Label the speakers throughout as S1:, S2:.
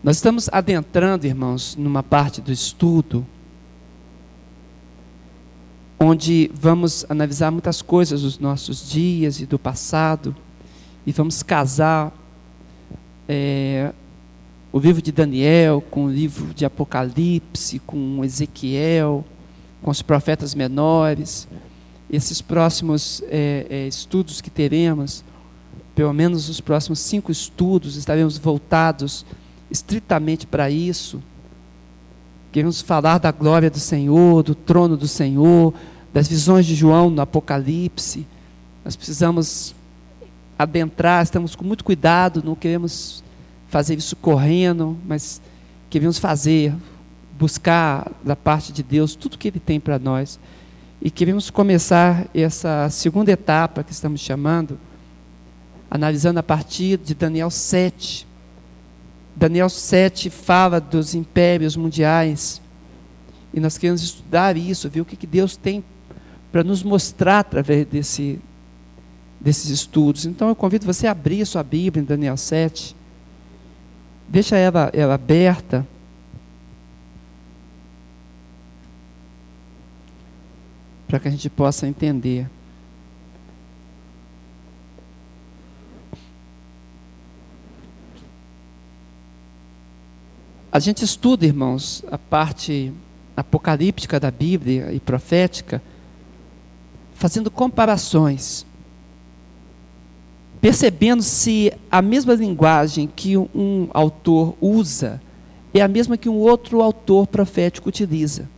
S1: Nós estamos adentrando, irmãos, numa parte do estudo onde vamos analisar muitas coisas dos nossos dias e do passado e vamos casar é, o livro de Daniel com o livro de Apocalipse, com Ezequiel, com os profetas menores. Esses próximos é, é, estudos que teremos, pelo menos os próximos cinco estudos, estaremos voltados estritamente para isso. Queremos falar da glória do Senhor, do trono do Senhor, das visões de João no Apocalipse. Nós precisamos adentrar, estamos com muito cuidado, não queremos fazer isso correndo, mas queremos fazer, buscar da parte de Deus tudo que Ele tem para nós. E queremos começar essa segunda etapa que estamos chamando, analisando a partir de Daniel 7. Daniel 7 fala dos impérios mundiais. E nós queremos estudar isso, ver o que, que Deus tem para nos mostrar através desse, desses estudos. Então eu convido você a abrir sua Bíblia em Daniel 7. Deixa ela, ela aberta. Para que a gente possa entender. A gente estuda, irmãos, a parte apocalíptica da Bíblia e profética, fazendo comparações, percebendo se a mesma linguagem que um autor usa é a mesma que um outro autor profético utiliza.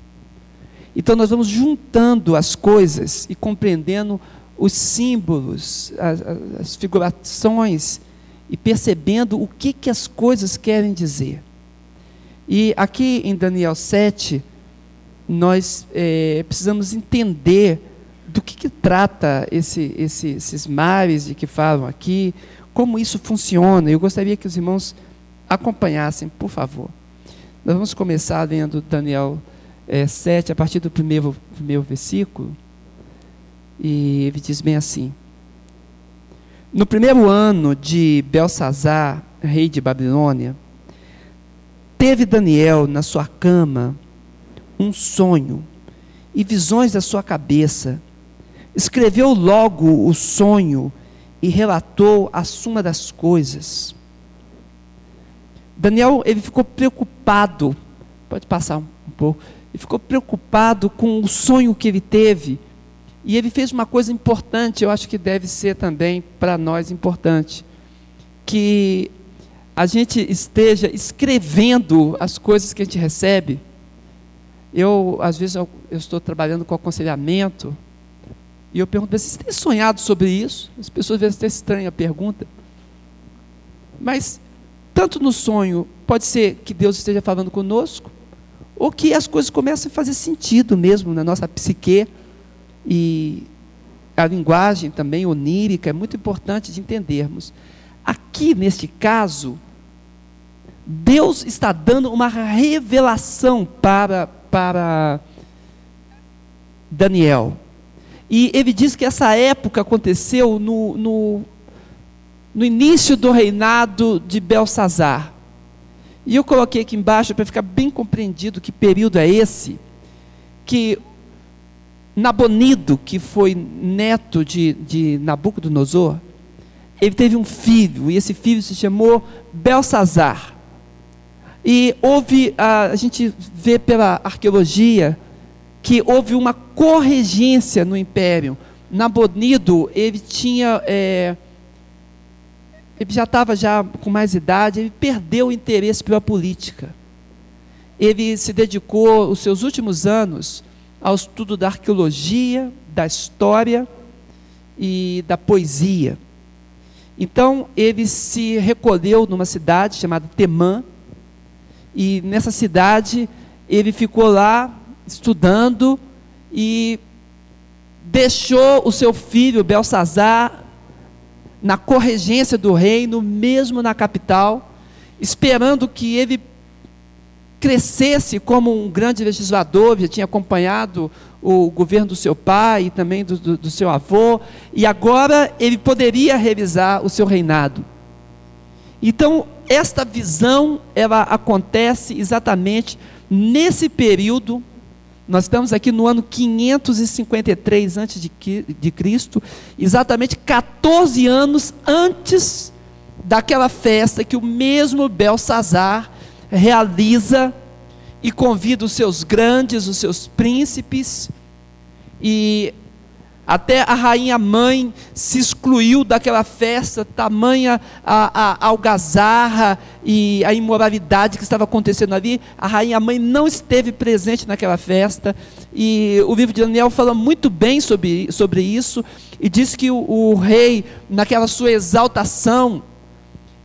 S1: Então nós vamos juntando as coisas e compreendendo os símbolos, as, as figurações e percebendo o que, que as coisas querem dizer. E aqui em Daniel 7, nós é, precisamos entender do que, que trata esse, esse, esses mares de que falam aqui, como isso funciona. Eu gostaria que os irmãos acompanhassem, por favor. Nós vamos começar lendo Daniel é, 7, a partir do primeiro, primeiro versículo. E ele diz bem assim: No primeiro ano de Belsazar, rei de Babilônia, Teve Daniel na sua cama um sonho e visões da sua cabeça. Escreveu logo o sonho e relatou a suma das coisas. Daniel, ele ficou preocupado, pode passar um pouco, ele ficou preocupado com o sonho que ele teve. E ele fez uma coisa importante, eu acho que deve ser também para nós importante, que a gente esteja escrevendo as coisas que a gente recebe. Eu, às vezes, eu, eu estou trabalhando com aconselhamento e eu pergunto, vocês têm sonhado sobre isso? As pessoas às vezes até estranham a pergunta. Mas, tanto no sonho, pode ser que Deus esteja falando conosco, ou que as coisas começam a fazer sentido mesmo na nossa psique. E a linguagem também onírica é muito importante de entendermos. Aqui, neste caso, Deus está dando uma revelação para, para Daniel. E ele diz que essa época aconteceu no, no, no início do reinado de Belsazar. E eu coloquei aqui embaixo para ficar bem compreendido que período é esse, que Nabonido, que foi neto de, de Nabucodonosor, ele teve um filho, e esse filho se chamou Belsazar. E houve, a, a gente vê pela arqueologia, que houve uma corregência no império. Nabonido, ele tinha, é, ele já estava já com mais idade, ele perdeu o interesse pela política. Ele se dedicou os seus últimos anos ao estudo da arqueologia, da história e da poesia. Então ele se recolheu numa cidade chamada Temã, e nessa cidade ele ficou lá estudando e deixou o seu filho Belsazar na corregência do reino, mesmo na capital, esperando que ele crescesse como um grande legislador, já tinha acompanhado o governo do seu pai e também do, do, do seu avô, e agora ele poderia realizar o seu reinado. Então, esta visão ela acontece exatamente nesse período. Nós estamos aqui no ano 553 antes de, de Cristo, exatamente 14 anos antes daquela festa que o mesmo Belsazar realiza e convida os seus grandes, os seus príncipes, e até a rainha mãe se excluiu daquela festa, tamanha a, a, algazarra e a imoralidade que estava acontecendo ali. A rainha mãe não esteve presente naquela festa. E o livro de Daniel fala muito bem sobre, sobre isso. E diz que o, o rei, naquela sua exaltação,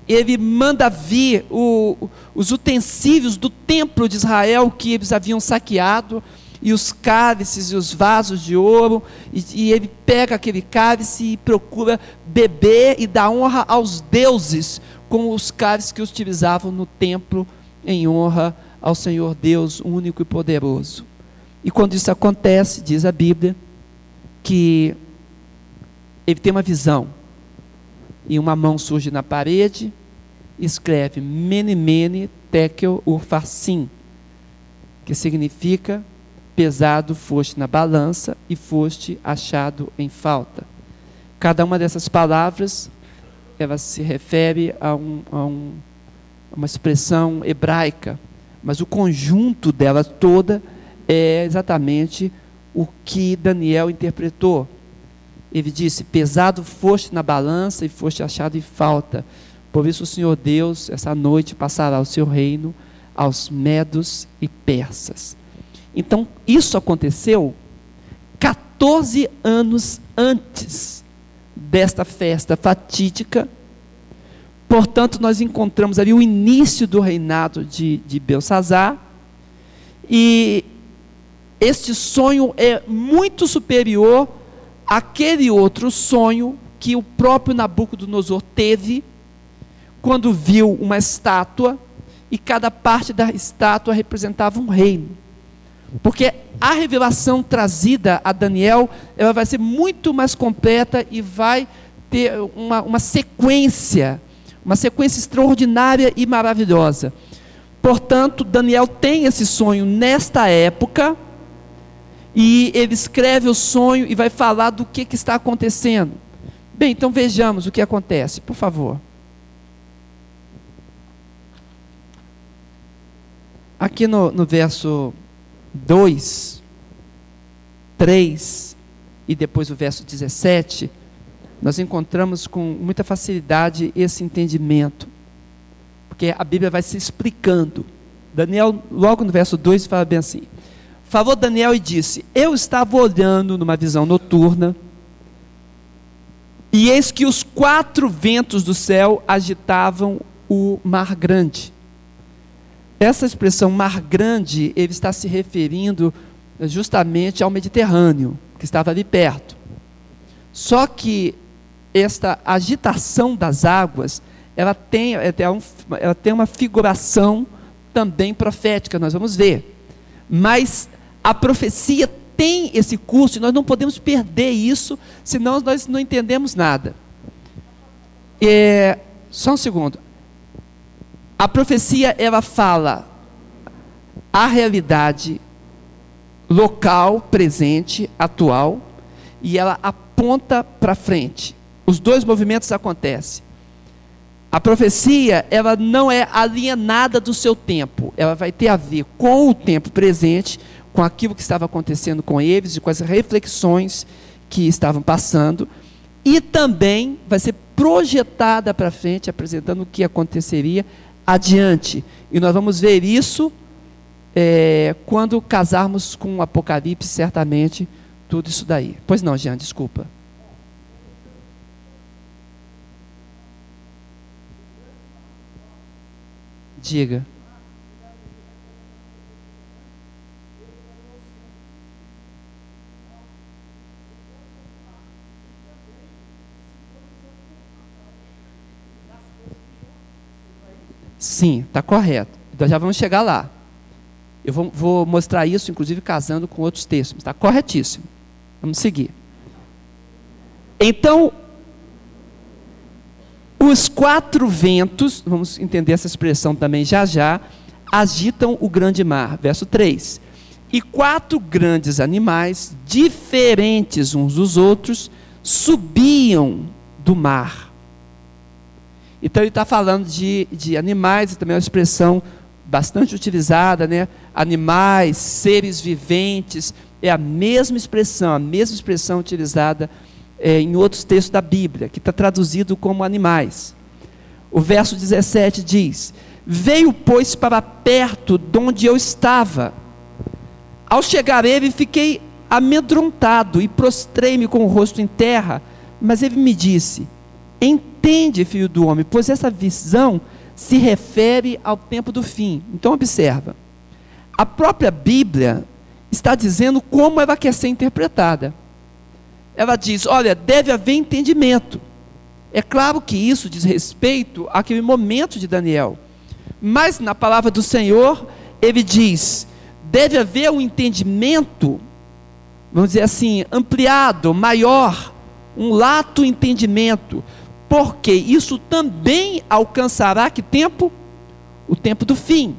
S1: ele manda vir o, os utensílios do templo de Israel que eles haviam saqueado e os cálices e os vasos de ouro, e, e, ele pega aquele cálice e procura beber e dar honra aos deuses com os cálices que utilizavam no templo em honra ao Senhor Deus único e poderoso. E quando isso acontece, diz a Bíblia, que ele tem uma visão, e uma mão surge na parede, escreve Mene Mene Tekel Urfacim, que significa pesado foste na balança e foste achado em falta. Cada uma dessas palavras, ela se refere a, um, a, um, uma expressão hebraica, mas o conjunto dela toda é exatamente o que Daniel interpretou. Ele disse: Pesado foste na balança e foste achado em falta. Por isso, o Senhor Deus, essa noite, passará o seu reino aos medos e persas. Então, isso aconteceu 14 anos antes desta festa fatídica. Portanto, nós encontramos ali o início do reinado de, de Belsazar. E este sonho é muito superior àquele outro sonho que o próprio Nabucodonosor teve quando viu uma estátua e cada parte da estátua representava um reino. Porque a revelação trazida a Daniel, ela vai ser muito mais completa e vai ter uma, uma sequência, uma sequência extraordinária e maravilhosa. Portanto, Daniel tem esse sonho nesta época, e ele escreve o sonho e vai falar do que, que está acontecendo. Bem, então vejamos o que acontece, por favor. Aqui no, no verso 2, 3 e depois o verso 17, nós encontramos com muita facilidade esse entendimento. Porque a Bíblia vai se explicando. Daniel, logo no verso 2, fala bem assim: Falou Daniel e disse: Eu estava olhando numa visão noturna, e eis que os quatro ventos do céu agitavam o mar grande essa expressão mar grande, ele está se referindo justamente ao Mediterrâneo, que estava ali perto. Só que esta agitação das águas, ela tem, ela tem uma figuração também profética, nós vamos ver. Mas a profecia tem esse curso e nós não podemos perder isso, senão nós não entendemos nada. É, só um segundo. A profecia ela fala a realidade local, presente, atual, e ela aponta para frente. Os dois movimentos acontecem. A profecia, ela não é alienada do seu tempo, ela vai ter a ver com o tempo presente, com aquilo que estava acontecendo com eles e com as reflexões que estavam passando, e também vai ser projetada para frente, apresentando o que aconteceria adiante. E nós vamos ver isso é, quando casarmos com o Apocalipse, certamente, tudo isso daí. Pois não, Jean, desculpa. Diga. Sim, está correto. Nós já vamos chegar lá. Eu vou, vou, mostrar isso, inclusive, casando com outros textos. Está corretíssimo. Vamos seguir. Então, Os quatro ventos, vamos entender essa expressão também já já, agitam o grande mar. Verso 3. E quatro grandes animais, diferentes uns dos outros, subiam do mar. Então ele está falando de, de animais, também é uma expressão bastante utilizada, né? Animais, seres viventes, é a mesma expressão, a mesma expressão utilizada é, em outros textos da Bíblia, que está traduzido como animais. O verso 17 diz: Veio, pois, para perto de onde eu estava. Ao chegar ele, fiquei amedrontado e prostrei-me com o rosto em terra. Mas ele me disse: Entende, filho do homem, pois essa visão se refere ao tempo do fim. Então, observa. A própria Bíblia está dizendo como ela quer ser interpretada. Ela diz: olha, deve haver entendimento. É claro que isso diz respeito àquele momento de Daniel. Mas na palavra do Senhor, ele diz: deve haver um entendimento, vamos dizer assim, ampliado, maior, um lato entendimento, porque isso também alcançará que tempo? O tempo do fim.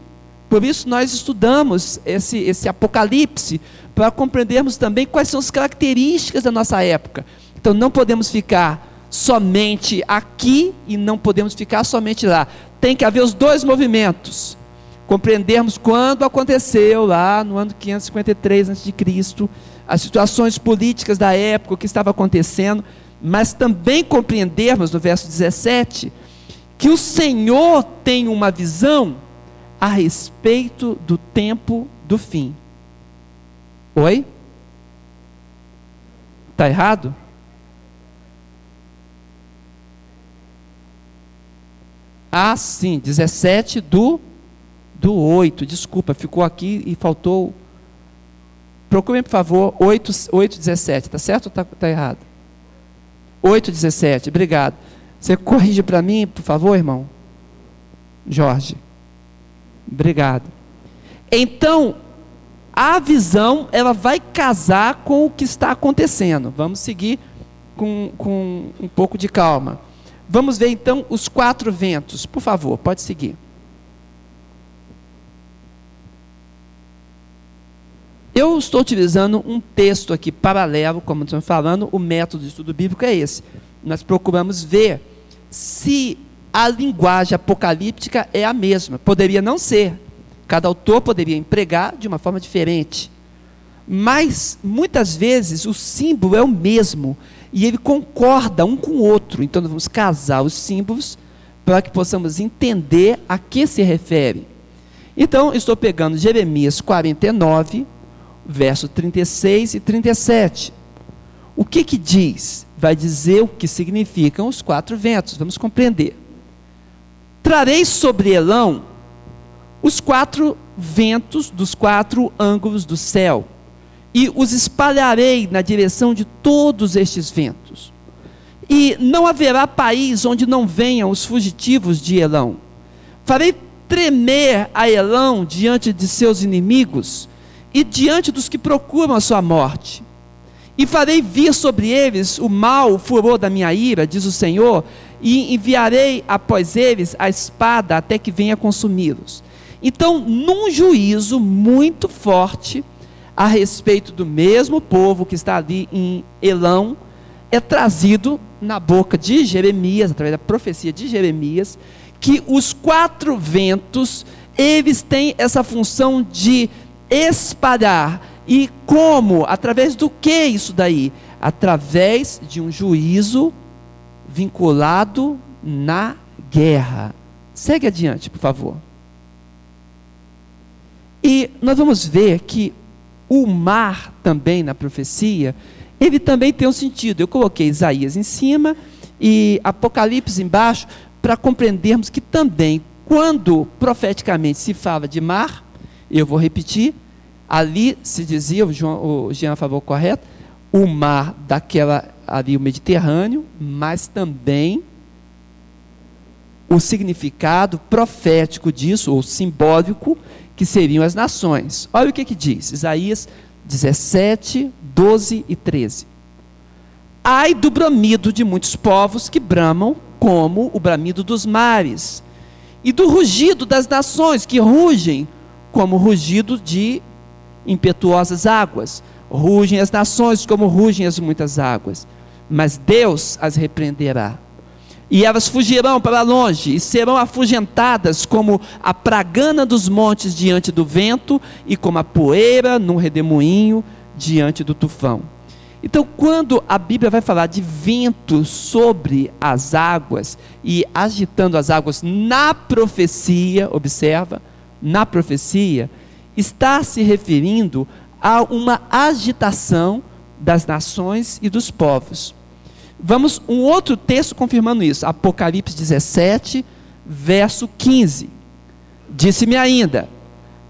S1: Por isso nós estudamos esse, esse Apocalipse, para compreendermos também quais são as características da nossa época. Então não podemos ficar somente aqui e não podemos ficar somente lá. Tem que haver os dois movimentos. Compreendermos quando aconteceu lá no ano 553 a.C., as situações políticas da época, o que estava acontecendo, mas também compreendermos no verso 17 que o Senhor tem uma visão a respeito do tempo do fim. Oi? Está errado? Ah, sim, 17 do, do 8. Desculpa, ficou aqui e faltou. Procure, por favor, 8, 8 17. Está certo ou está tá errado? 8, 17. Obrigado. Você corrige para mim, por favor, irmão? Jorge. Obrigado. Então, a visão, ela vai casar com o que está acontecendo. Vamos seguir com, com um pouco de calma. Vamos ver então os quatro ventos. Por favor, pode seguir. Eu estou utilizando um texto aqui paralelo, como estamos falando, o método de estudo bíblico é esse. Nós procuramos ver se a linguagem apocalíptica é a mesma. Poderia não ser. Cada autor poderia empregar de uma forma diferente. Mas, muitas vezes, o símbolo é o mesmo. E ele concorda um com o outro. Então, nós vamos casar os símbolos para que possamos entender a que se refere. Então, estou pegando Jeremias 49, verso 36 e 37. O que que diz? Vai dizer o que significam os quatro ventos. Vamos compreender. Trarei sobre Elão os quatro ventos dos quatro ângulos do céu, e os espalharei na direção de todos estes ventos. E não haverá país onde não venham os fugitivos de Elão. Farei tremer a Elão diante de seus inimigos e diante dos que procuram a sua morte. E farei vir sobre eles o mal, o furor da minha ira, diz o Senhor, e enviarei após eles a espada até que venha consumi-los. Então, num juízo muito forte a respeito do mesmo povo que está ali em Elão, é trazido na boca de Jeremias, através da profecia de Jeremias, que os quatro ventos, eles têm essa função de espalhar. E como? Através do que isso daí? Através de um juízo vinculado na guerra. Segue adiante, por favor. E nós vamos ver que o mar também na profecia, ele também tem um sentido. Eu coloquei Isaías em cima e Apocalipse embaixo para compreendermos que também, quando profeticamente se fala de mar, eu vou repetir, ali se dizia, o, João, o Jean falou correto, o mar daquela ali o Mediterrâneo, mas também o significado profético disso, ou simbólico, que seriam as nações. Olha o que, que diz, Isaías 17, 12 e 13. Ai do bramido de muitos povos que bramam como o bramido dos mares, e do rugido das nações que rugem, como rugido de impetuosas águas. Rugem as nações como rugem as muitas águas, mas Deus as repreenderá. E elas fugirão para longe e serão afugentadas como a pragana dos montes diante do vento e como a poeira num redemoinho diante do tufão. Então, quando a Bíblia vai falar de vento sobre as águas e agitando as águas na profecia, observa, na profecia, está se referindo a uma agitação das nações e dos povos. Vamos um outro texto confirmando isso, Apocalipse 17, verso 15. Disse-me ainda: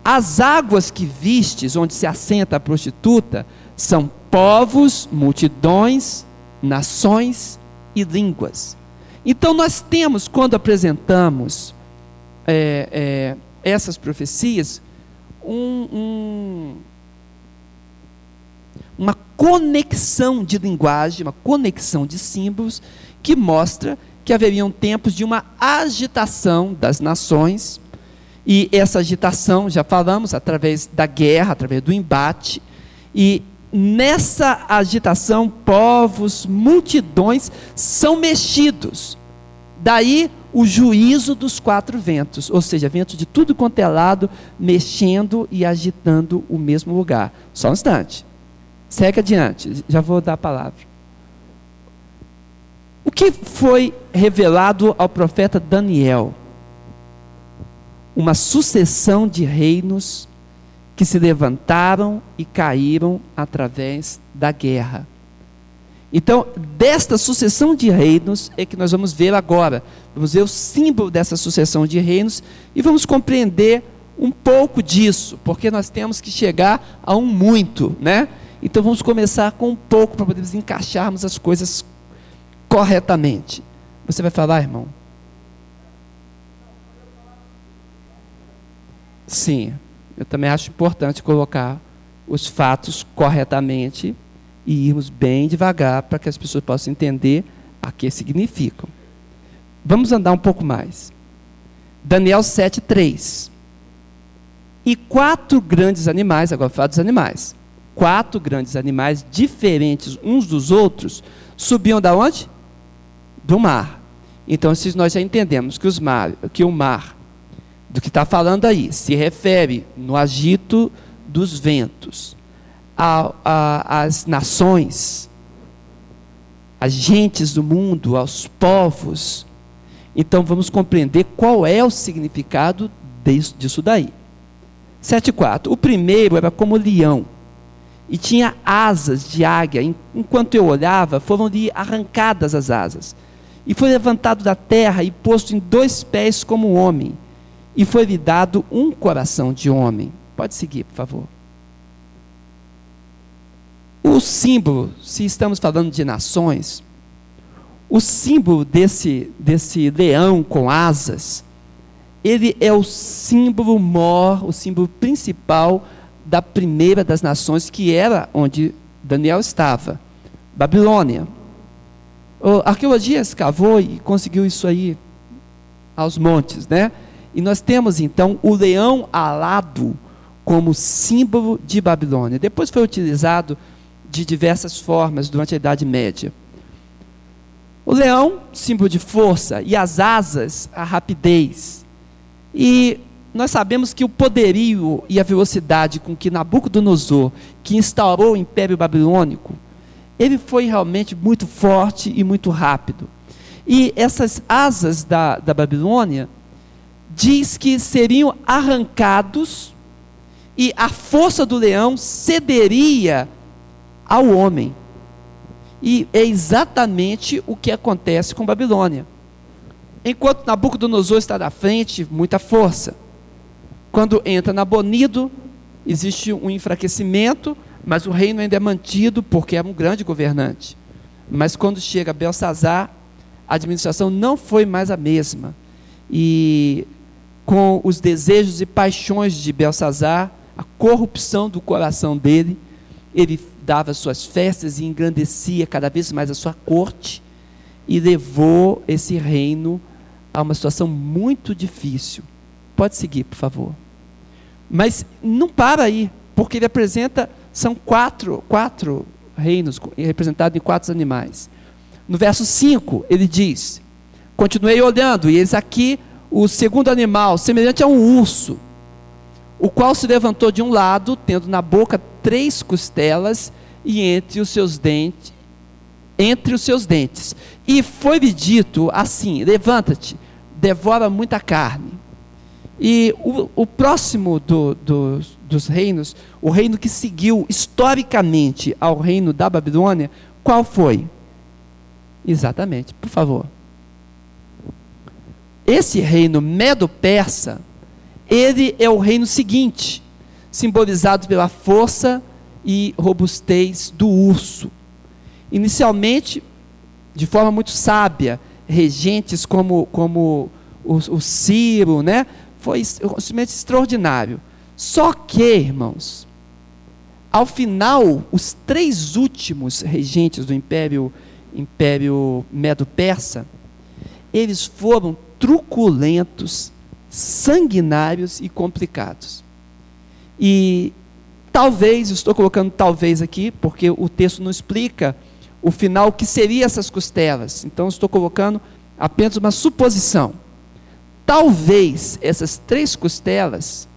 S1: As águas que vistes, onde se assenta a prostituta, são povos, multidões, nações e línguas. Então nós temos, quando apresentamos é, é, essas profecias, um, um, uma conexão de linguagem, uma conexão de símbolos, que mostra que haveriam tempos de uma agitação das nações, e essa agitação, já falamos, através da guerra, através do embate, e nessa agitação, povos, multidões são mexidos. Daí o juízo dos quatro ventos, ou seja, ventos de tudo quanto é lado, mexendo e agitando o mesmo lugar. Só um instante. Segue adiante, já vou dar a palavra. O que foi revelado ao profeta Daniel? Uma sucessão de reinos que se levantaram e caíram através da guerra. Então, desta sucessão de reinos é que nós vamos ver agora. Vamos ver o símbolo dessa sucessão de reinos e vamos compreender um pouco disso, porque nós temos que chegar a um muito, né? Então vamos começar com um pouco para podermos encaixarmos as coisas corretamente. Você vai falar, irmão? Sim, eu também acho importante colocar os fatos corretamente e irmos bem devagar para que as pessoas possam entender a que significam. Vamos andar um pouco mais. Daniel 7:3. E quatro grandes animais, agora fala dos animais. Quatro grandes animais diferentes uns dos outros subiam da onde? Do mar. Então, se nós já entendemos que, os mar, que o mar, do que está falando aí, se refere no agito dos ventos, às nações, às gentes do mundo, aos povos. Então vamos compreender qual é o significado disso daí. 7,4. O primeiro era como leão e tinha asas de águia. Enquanto eu olhava, foram-lhe arrancadas as asas. E foi levantado da terra e posto em dois pés como homem. E foi-lhe dado um coração de homem. Pode seguir, por favor. O símbolo, se estamos falando de nações, o símbolo desse, desse leão com asas, ele é o símbolo maior, o símbolo principal da primeira das nações, que era onde Daniel estava, Babilônia. A arqueologia escavou e conseguiu isso aí aos montes, né? E nós temos então o leão alado como símbolo de Babilônia. Depois foi utilizado de diversas formas durante a Idade Média. O leão, símbolo de força, e as asas, a rapidez. E nós sabemos que o poderio e a velocidade com que Nabucodonosor, que instaurou o Império Babilônico, ele foi realmente muito forte e muito rápido. E essas asas da, da Babilônia diz que seriam arrancados e a força do leão cederia ao homem. E é exatamente o que acontece com Babilônia. Enquanto Nabucodonosor está na frente, muita força. Quando entra Nabonido, existe um enfraquecimento, mas o reino ainda é mantido porque é um grande governante. Mas quando chega Belsazar, a administração não foi mais a mesma. E com os desejos e paixões de Belsazar, a corrupção do coração dele, ele dava suas festas e engrandecia cada vez mais a sua corte. e levou esse reino a uma situação muito difícil. Pode seguir, por favor. Mas não para aí, porque ele apresenta, são quatro, quatro reinos representados em quatro animais. No verso 5, ele diz: Continuei olhando, e eis aqui o segundo animal, semelhante a um urso, o qual se levantou de um lado, tendo na boca três costelas e entre os seus dentes, entre os seus dentes. E foi-lhe dito assim: Levanta-te, devora muita carne. E o, o próximo do, do, dos reinos, o reino que seguiu historicamente ao reino da Babilônia, qual foi? Exatamente, por favor. Esse reino medo-persa, ele é o reino seguinte, simbolizado pela força e robustez do urso. Inicialmente, de forma muito sábia, regentes como, como o, o Ciro, né? foi simplesmente extraordinário. Só que, irmãos, ao final, os três últimos regentes do Império, Império Medo-Persa, eles foram truculentos, sanguinários e complicados. E talvez, estou colocando talvez aqui, porque o texto não explica o final, que seriam essas costelas. Então, estou colocando apenas uma suposição. Talvez essas três costelas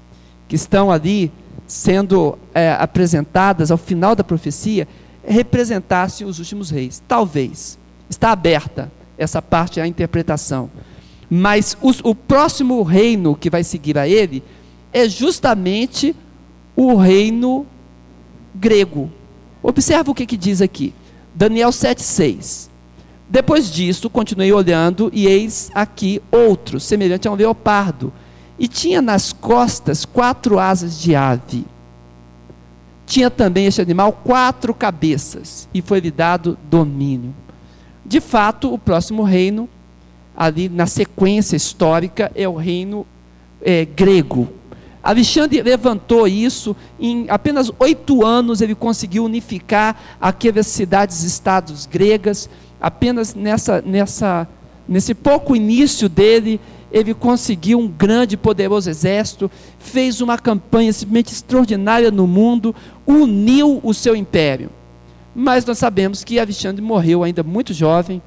S1: que estão ali sendo é, apresentadas ao final da profecia representassem os últimos reis. Talvez. Está aberta essa parte à interpretação. Mas os, o próximo reino que vai seguir a ele é justamente o reino grego. Observa o que, que diz aqui. Daniel 7,6. Depois disso, continuei olhando, e eis aqui outro, semelhante a um leopardo, e tinha nas costas quatro asas de ave. Tinha também este animal quatro cabeças, e foi-lhe dado domínio. De fato, o próximo reino, ali na sequência histórica, é o reino é, grego. Alexandre levantou isso, em apenas oito anos ele conseguiu unificar aquelas cidades-estados gregas, apenas nessa, nessa, nesse pouco início dele, ele conseguiu um grande e poderoso exército, fez uma campanha simplesmente extraordinária no mundo, uniu o seu império. Mas nós sabemos que Alexandre morreu ainda muito jovem,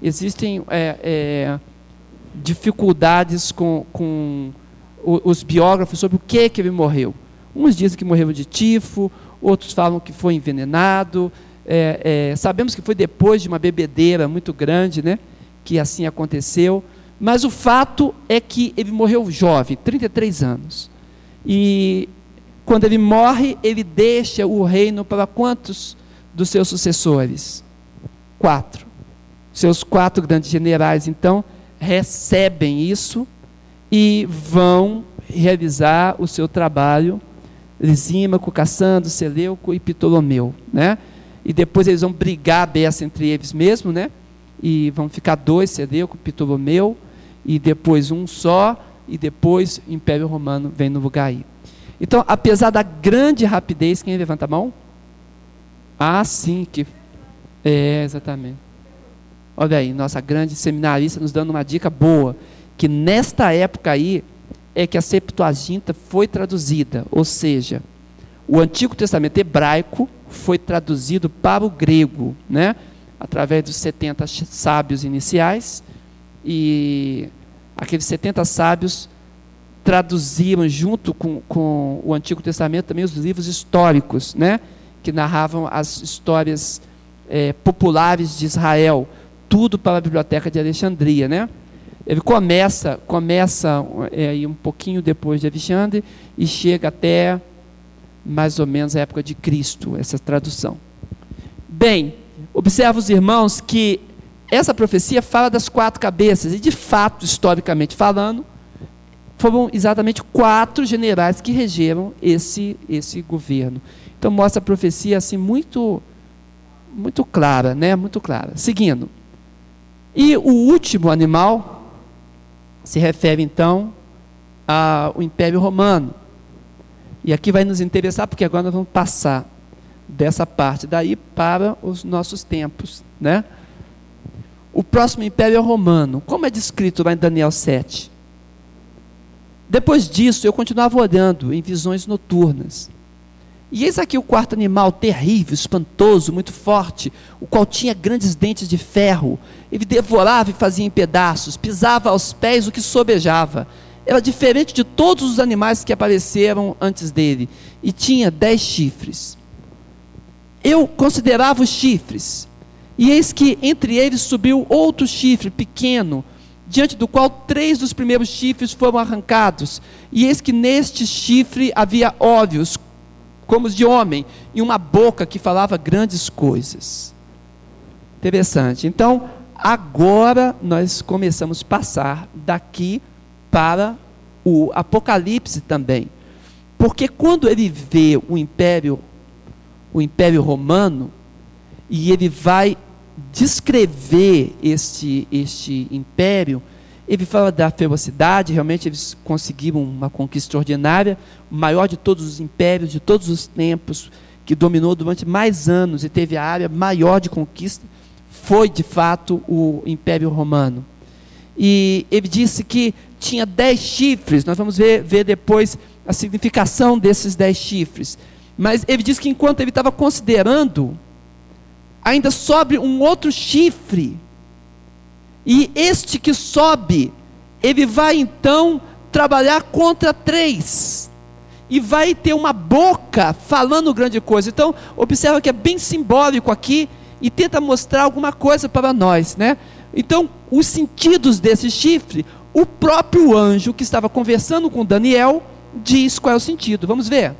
S1: existem é, é, dificuldades com, com os biógrafos sobre o que, que ele morreu. Uns dizem que morreu de tifo, outros falam que foi envenenado, é, é, sabemos que foi depois de uma bebedeira muito grande, né, que assim aconteceu. Mas o fato é que ele morreu jovem, 33 anos. E quando ele morre, ele deixa o reino para quantos dos seus sucessores? Quatro. Seus quatro grandes generais, então, recebem isso e vão realizar o seu trabalho. Lisímaco, Cassandro, Seleuco e Ptolomeu, né? e depois eles vão brigar a beça entre eles mesmos, né? E vão ficar dois, Seleuco, Ptolomeu, e depois um só, e depois o Império Romano vem no lugar aí. Então, apesar da grande rapidez, quem levanta a mão? Ah, sim, que é exatamente. Olha aí, nossa grande seminarista nos dando uma dica boa, que nesta época aí é que a Septuaginta foi traduzida, ou seja, o Antigo Testamento hebraico foi traduzido para o grego, né? através dos 70 sábios iniciais, e aqueles 70 sábios traduziram, junto com, com o Antigo Testamento, também os livros históricos, né? que narravam as histórias é, populares de Israel, tudo para a biblioteca de Alexandria. Né? Ele começa, começa é, um pouquinho depois de Alexandre e chega até mais ou menos a época de Cristo, essa tradução. Bem, observa os irmãos que essa profecia fala das quatro cabeças, e de fato, historicamente falando, foram exatamente quatro generais que regeram esse, esse governo. Então mostra a profecia assim muito muito clara, né? Muito clara. Seguindo. E o último animal se refere então ao Império Romano. E aqui vai nos interessar, porque agora nós vamos passar dessa parte daí para os nossos tempos. Né? o próximo império é romano, como é descrito lá em Daniel 7. Depois disso, eu continuava olhando em visões noturnas. E eis aqui o quarto animal, terrível, espantoso, muito forte, o qual tinha grandes dentes de ferro. Ele devorava e fazia em pedaços, pisava aos pés o que sobejava. Era diferente de todos os animais que apareceram antes dele, e tinha dez chifres. Eu considerava os chifres, e eis que entre eles subiu outro chifre pequeno, diante do qual três dos primeiros chifres foram arrancados. E eis que neste chifre havia olhos como os de homem, e uma boca que falava grandes coisas. Interessante. Então, agora nós começamos a passar daqui para o Apocalipse também. Porque quando ele vê o império, o império romano, e ele vai descrever este, este império, ele fala da ferocidade, realmente eles conseguiram uma conquista extraordinária, o maior de todos os impérios, de todos os tempos, que dominou durante mais anos e teve a área maior de conquista, foi de fato o Império Romano. E ele disse que tinha dez chifres, nós vamos ver, ver depois a significação desses dez chifres. Mas ele disse que enquanto ele estava considerando, ainda sobe um outro chifre e este que sobe, ele vai então trabalhar contra três. E vai ter uma boca falando grande coisa. Então, observa que é bem simbólico aqui e tenta mostrar alguma coisa para nós, né? Então, os sentidos desse chifre, o próprio anjo que estava conversando com Daniel diz qual é o sentido. Vamos ver.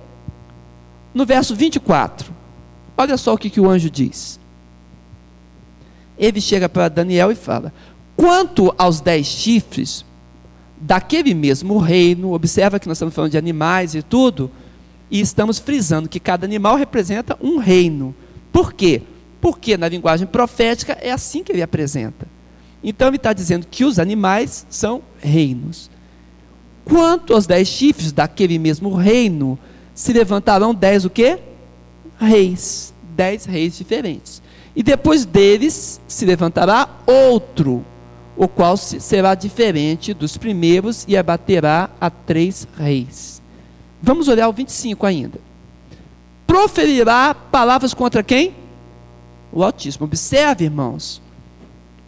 S1: No verso 24. Olha só o que, que o anjo diz. Ele chega para Daniel e fala: Quanto aos dez chifres, daquele mesmo reino, observa que nós estamos falando de animais e tudo, e estamos frisando que cada animal representa um reino. Por quê? Porque na linguagem profética é assim que ele apresenta. Então ele está dizendo que os animais são reinos. Quanto aos dez chifres daquele mesmo reino, se levantarão dez o quê? Reis. Dez reis diferentes. E depois deles se levantará outro o qual será diferente dos primeiros e abaterá a três reis. Vamos olhar o 25 ainda. Proferirá palavras contra quem? O Altíssimo. Observe, irmãos,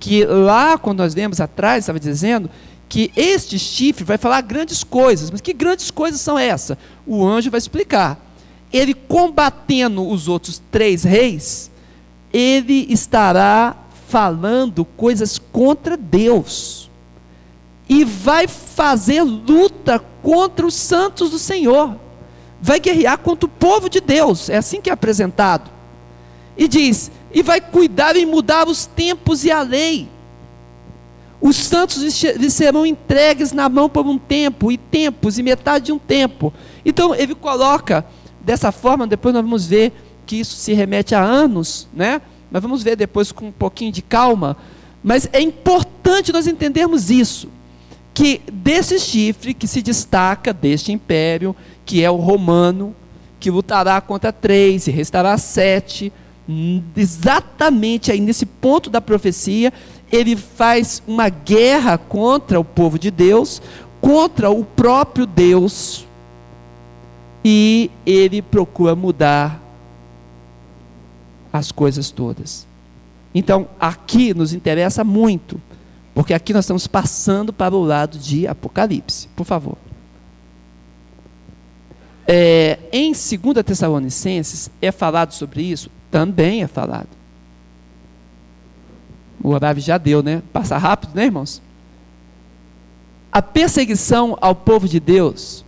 S1: que lá, quando nós lemos atrás, estava dizendo que este chifre vai falar grandes coisas. Mas que grandes coisas são essas? O anjo vai explicar. Ele combatendo os outros três reis, ele estará falando coisas contra Deus. E vai fazer luta contra os santos do Senhor. Vai guerrear contra o povo de Deus. É assim que é apresentado. E diz: e vai cuidar em mudar os tempos e a lei. Os santos lhes serão entregues na mão por um tempo, e tempos, e metade de um tempo. Então ele coloca dessa forma, depois nós vamos ver que isso se remete a anos, né? Mas vamos ver depois com um pouquinho de calma. Mas é importante nós entendermos isso. Que desse chifre que se destaca deste império, que é o romano, que lutará contra três e restará sete, exatamente aí nesse ponto da profecia, ele faz uma guerra contra o povo de Deus, contra o próprio Deus, e ele procura mudar as coisas todas. Então, aqui nos interessa muito, porque aqui nós estamos passando para o lado de Apocalipse. Por favor. É, em 2 Tessalonicenses é falado sobre isso? Também é falado. O horário já deu, né? Passa rápido, né, irmãos? A perseguição ao povo de Deus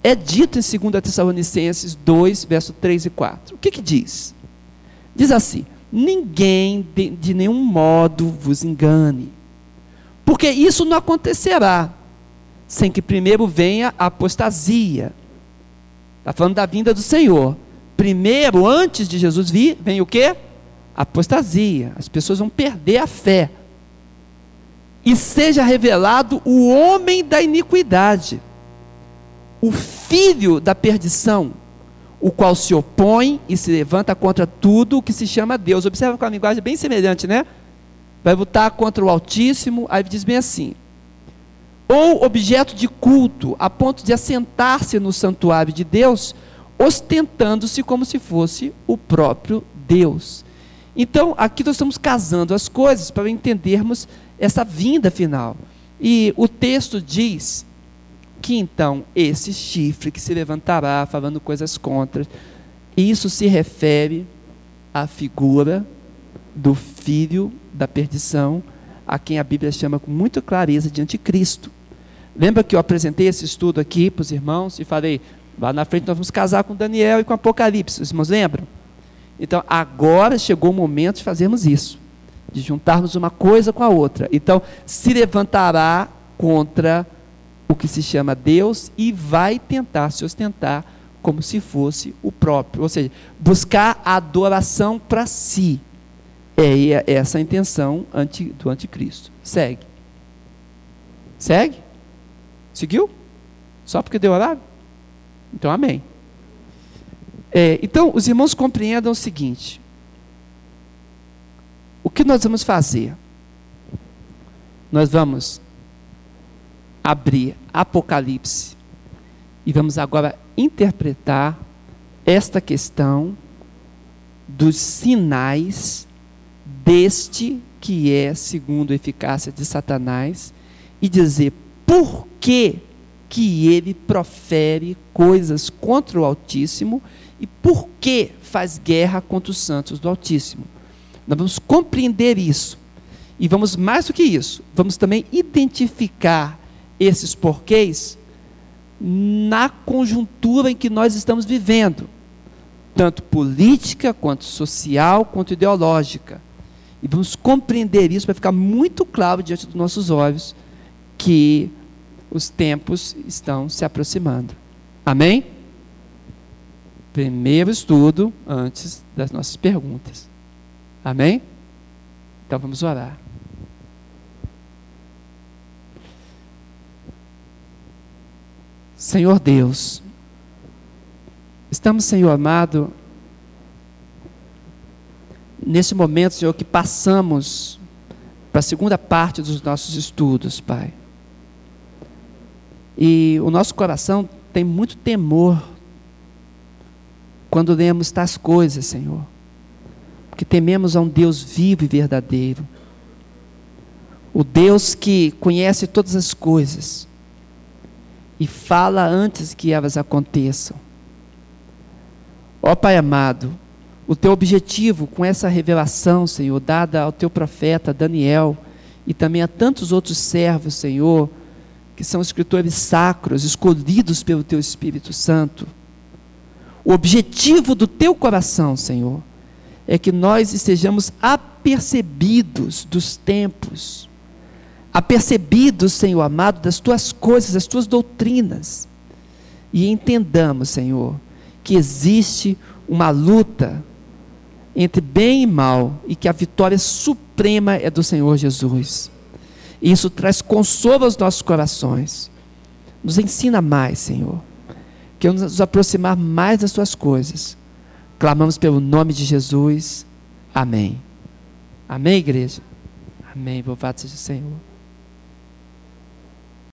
S1: é dito em 2 Tessalonicenses 2, verso 3 e 4. O que, que diz? Diz assim: ninguém de, de nenhum modo vos engane, porque isso não acontecerá sem que primeiro venha a apostasia. Está falando da vinda do Senhor. Primeiro, antes de Jesus vir, vem o quê? Apostasia. As pessoas vão perder a fé. E seja revelado o homem da iniquidade, o filho da perdição, o qual se opõe e se levanta contra tudo o que se chama Deus. Observa com a linguagem bem semelhante, né? vai lutar contra o Altíssimo, aí diz bem assim: ou objeto de culto, a ponto de assentar-se no santuário de Deus, ostentando-se como se fosse o próprio Deus. Então, aqui nós estamos casando as coisas para entendermos essa vinda final. E o texto diz que então esse chifre que se levantará falando coisas contra, isso se refere à figura do filho da perdição, a quem a Bíblia chama com muita clareza de anticristo. Lembra que eu apresentei esse estudo aqui para os irmãos e falei, lá na frente nós vamos casar com Daniel e com Apocalipse, os irmãos lembram? Então, agora chegou o momento de fazermos isso, de juntarmos uma coisa com a outra. Então, se levantará contra o que se chama Deus e vai tentar se ostentar como se fosse o próprio, ou seja, buscar a adoração para si. É essa a intenção do anticristo. Segue. Segue? Seguiu? Só porque deu horário? Então, amém. É, então, os irmãos compreendam o seguinte: o que nós vamos fazer? Nós vamos abrir Apocalipse e vamos agora interpretar esta questão dos sinais deste que é segundo a eficácia de Satanás e dizer por que que ele profere coisas contra o Altíssimo e por que faz guerra contra os santos do Altíssimo. Nós vamos compreender isso. E vamos mais do que isso, vamos também identificar esses porquês na conjuntura em que nós estamos vivendo, tanto política, quanto social, quanto ideológica. E vamos compreender isso para ficar muito claro diante dos nossos olhos que os tempos estão se aproximando. Amém? Primeiro estudo antes das nossas perguntas. Amém? Então vamos orar. Senhor Deus, estamos, Senhor amado, nesse momento, Senhor, que passamos para a segunda parte dos nossos estudos, Pai. E o nosso coração tem muito temor quando lemos tais coisas, Senhor. Porque tememos a um Deus vivo e verdadeiro. O Deus que conhece todas as coisas e fala antes que elas aconteçam. Ó Pai amado, o teu objetivo com essa revelação, Senhor, dada ao teu profeta Daniel e também a tantos outros servos, Senhor, que são escritores sacros, escolhidos pelo teu Espírito Santo. O objetivo do teu coração, Senhor, é que nós estejamos apercebidos dos tempos, apercebidos, Senhor amado, das tuas coisas, das tuas doutrinas, e entendamos, Senhor, que existe uma luta entre bem e mal e que a vitória suprema é do Senhor Jesus. E isso traz consolo aos nossos corações. Nos ensina mais, Senhor. Que nos aproximar mais das tuas coisas. Clamamos pelo nome de Jesus. Amém. Amém, igreja? Amém. Louvado seja o Senhor.